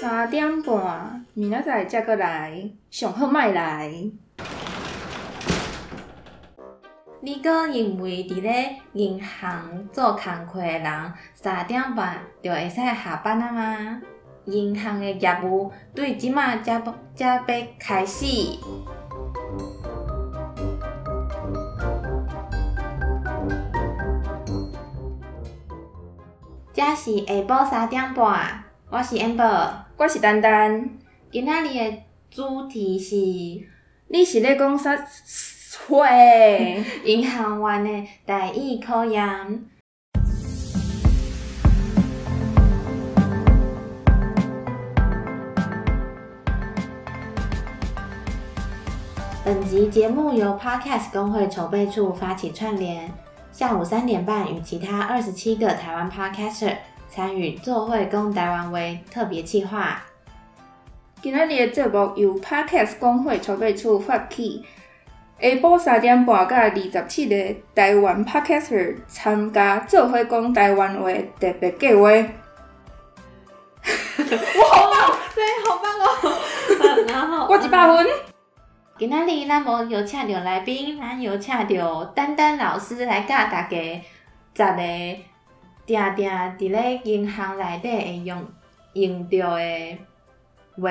三点半，明仔载才过来，上好莫来。你阁认为伫咧银行做工课诶人，三点半就会使下班啊吗？银行诶业务对即马才才要开始。这是下晡三点半，我是 Amber，我是丹丹。今仔日的主题是你是咧讲啥？会银行员诶台语考验。本集节目由 Podcast 工会筹备处发起串联，下午三点半与其他二十七个台湾 Podcaster 参与做会公台湾为特别企划。今仔日的节目由 Podcast 工会筹备处发起，下晡三点半到二十七个台湾 Podcaster 参加做会公台湾话特别计划。哇，好棒！对，好棒哦。然后我一百分。今仔日咱无邀请到来宾，咱邀请到丹丹老师来教大家十个定定伫咧银行内底会用用到的话。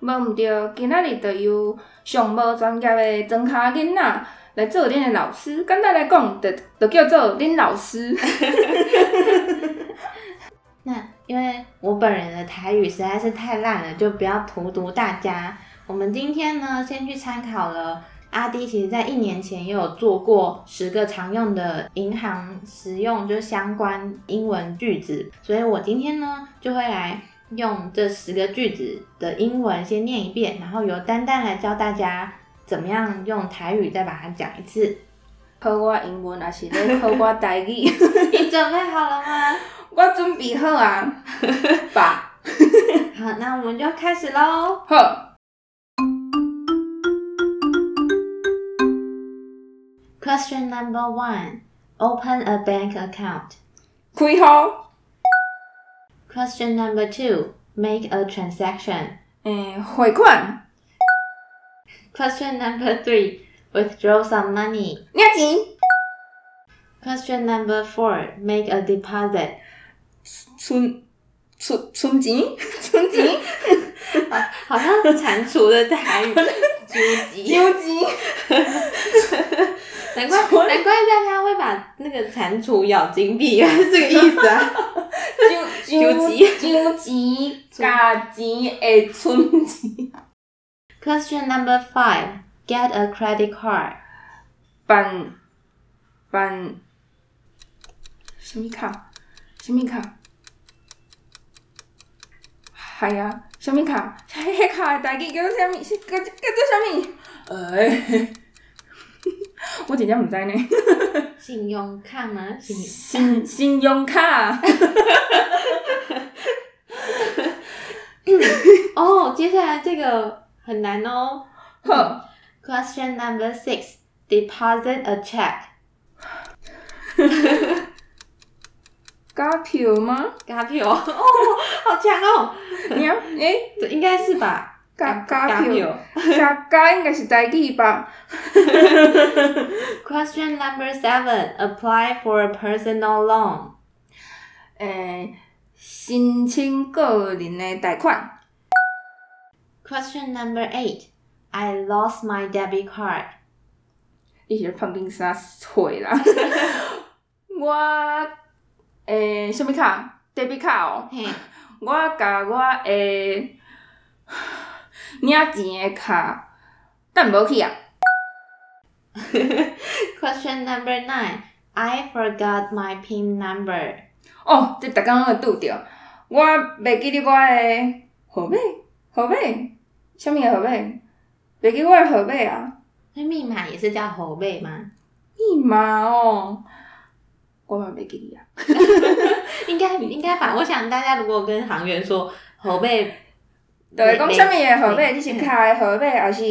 无毋对，今仔日就由上无专业的庄卡囡仔来做恁的老师。简单来讲，就就叫做恁老师。那因为我本人的台语实在是太烂了，就不要荼毒大家。我们今天呢，先去参考了阿迪，其实在一年前也有做过十个常用的银行实用就相关英文句子，所以我今天呢就会来用这十个句子的英文先念一遍，然后由丹丹来教大家怎么样用台语再把它讲一次。考我英文还是咧考我台语？你准备好了吗？我准备好啊，爸。好，那我们就开始喽。好。Question number one: Open a bank account. 开号。 Question number two: Make a transaction. 诶，汇款。 Question number three: Withdraw some money. 领钱。 Question number four: Make a deposit. 存存存钱，存钱。好像是蟾蜍的台语，纠集。丢钱。 难怪难怪大家会把那个蟾蜍咬金币，原来是这个意思啊！丢丢钱，丢钱，加钱会存钱。Question number five: Get a credit card. 办办什么卡？什么卡？系啊，什么卡？迄迄卡的代志叫做啥物？是叫叫做啥物？诶，我真正唔知呢。信用卡吗？信信信用卡。哦，接下来这个很难哦。好，Question number six: Deposit a check. 加票吗？加票哦，好强哦！你要诶，这应该是吧？加加票，加加应该是台语吧？Question number seven: Apply for a personal loan. 诶，申请个人的贷款。Question number eight: I lost my debit card. 你是咧旁边啥会啦？我诶，什物卡？debit 卡哦。嘿，我甲我诶领钱的卡等无去啊。Question number nine: I forgot my PIN number. 哦，这逐工会拄着。我袂记得我的号码，号码，什物的号码？袂记我的号码啊。那密码也是叫号码吗？密码哦，我嘛袂记得啊。应该应该吧。我想大家如果跟行员说猴背，就是讲啥物的号码，你是卡的号码，还是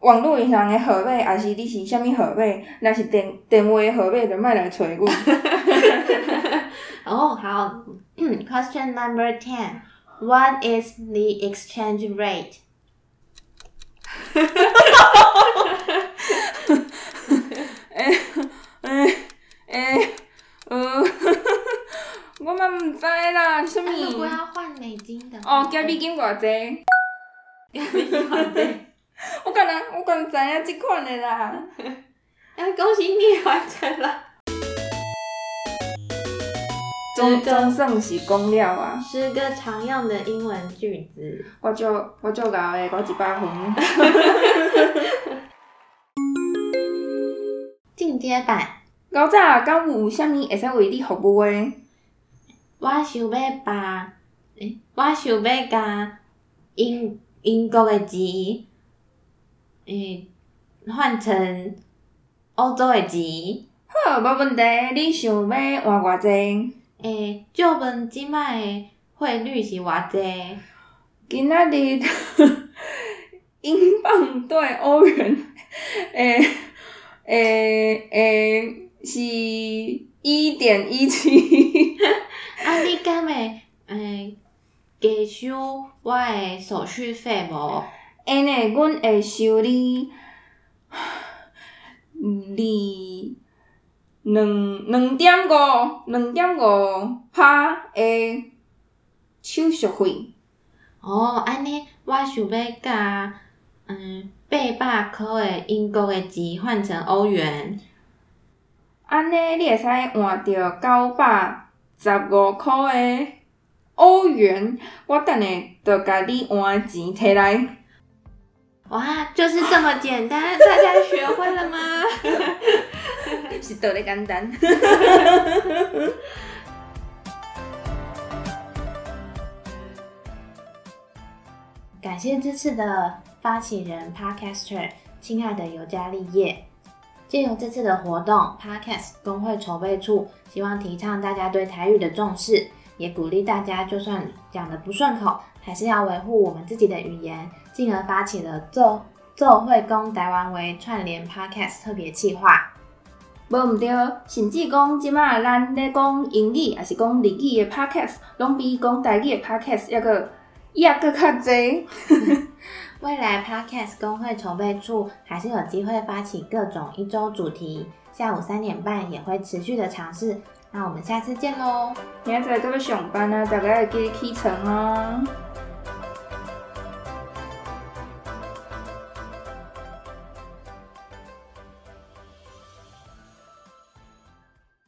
网络银行的号码，还是你是啥物号码？若是电电话的号码，就莫来找阮。哦，好。Question number ten: What is the exchange rate？诶诶诶，呃，我嘛毋知啦，什那如果？要换美金的哦，加美金偌济？加美金换对。我敢若我敢知影即款的啦。哎，恭喜你完成了！总总算是讲了啊！十个常用的英文句子。我就我就搞诶，搞一百分。进阶版，较早敢有啥物会使为你服务的？我想要把，诶，我想要甲英英国诶钱，诶，换成欧洲诶钱。好，无问题。你想要换偌济？诶，借问即摆诶汇率是偌济？今仔日 英镑对欧元，诶诶诶是一点一七。啊，你敢会诶加收我诶手续费无？安尼，阮会收你二两两点五两点五趴诶手续费。哦，安尼我想要甲嗯八百箍诶英国诶钱换成欧元。安尼，你会使换着九百十五箍的欧元，我等下就甲你换钱摕来。哇，就是这么简单，大家学会了吗？是倒咧简单。感谢这次的发起人 Podcaster，亲爱的尤加利叶。借由这次的活动，Podcast 工会筹备处希望提倡大家对台语的重视，也鼓励大家就算讲的不顺口，还是要维护我们自己的语言，进而发起了做做会公台湾为串联 Podcast 特别企划。无毋对，甚至讲即马咱咧讲英语，还是讲日语的 podcast，拢比讲台语的 podcast 抑个要个较济。未来 Podcast 工会筹备处还是有机会发起各种一周主题，下午三点半也会持续的尝试。那我们下次见喽！明仔载搁要上班啊，大家要记得起床哦。